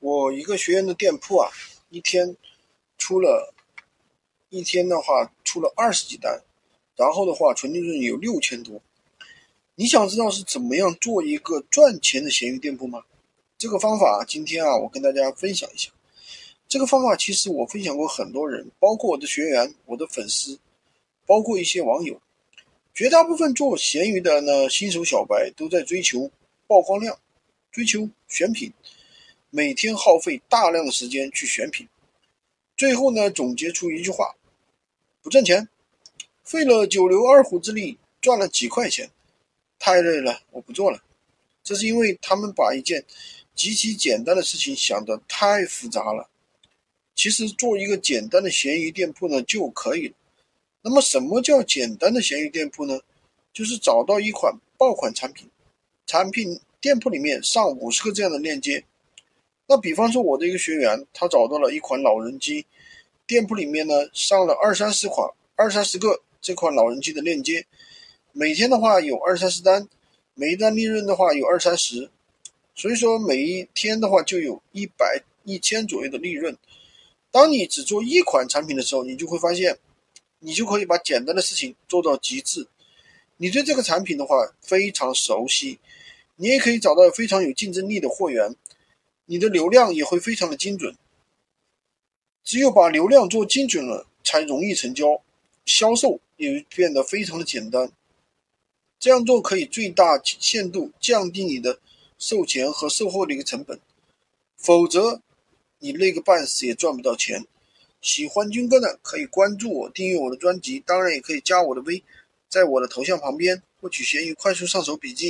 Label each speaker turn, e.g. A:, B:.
A: 我一个学员的店铺啊，一天出了，一天的话出了二十几单，然后的话纯利润有六千多。你想知道是怎么样做一个赚钱的闲鱼店铺吗？这个方法今天啊，我跟大家分享一下。这个方法其实我分享过很多人，包括我的学员、我的粉丝，包括一些网友。绝大部分做闲鱼的呢，新手小白都在追求曝光量，追求选品，每天耗费大量的时间去选品，最后呢，总结出一句话：不挣钱，费了九牛二虎之力赚了几块钱，太累了，我不做了。这是因为他们把一件极其简单的事情想得太复杂了。其实做一个简单的闲鱼店铺呢就可以了。那么，什么叫简单的闲鱼店铺呢？就是找到一款爆款产品，产品店铺里面上五十个这样的链接。那比方说，我的一个学员，他找到了一款老人机，店铺里面呢上了二三十款、二三十个这款老人机的链接，每天的话有二三十单，每一单利润的话有二三十，所以说每一天的话就有一百、一千左右的利润。当你只做一款产品的时候，你就会发现。你就可以把简单的事情做到极致。你对这个产品的话非常熟悉，你也可以找到非常有竞争力的货源，你的流量也会非常的精准。只有把流量做精准了，才容易成交，销售也变得非常的简单。这样做可以最大限度降低你的售前和售后的一个成本，否则你累个半死也赚不到钱。喜欢军哥的可以关注我，订阅我的专辑，当然也可以加我的微，在我的头像旁边获取闲鱼快速上手笔记。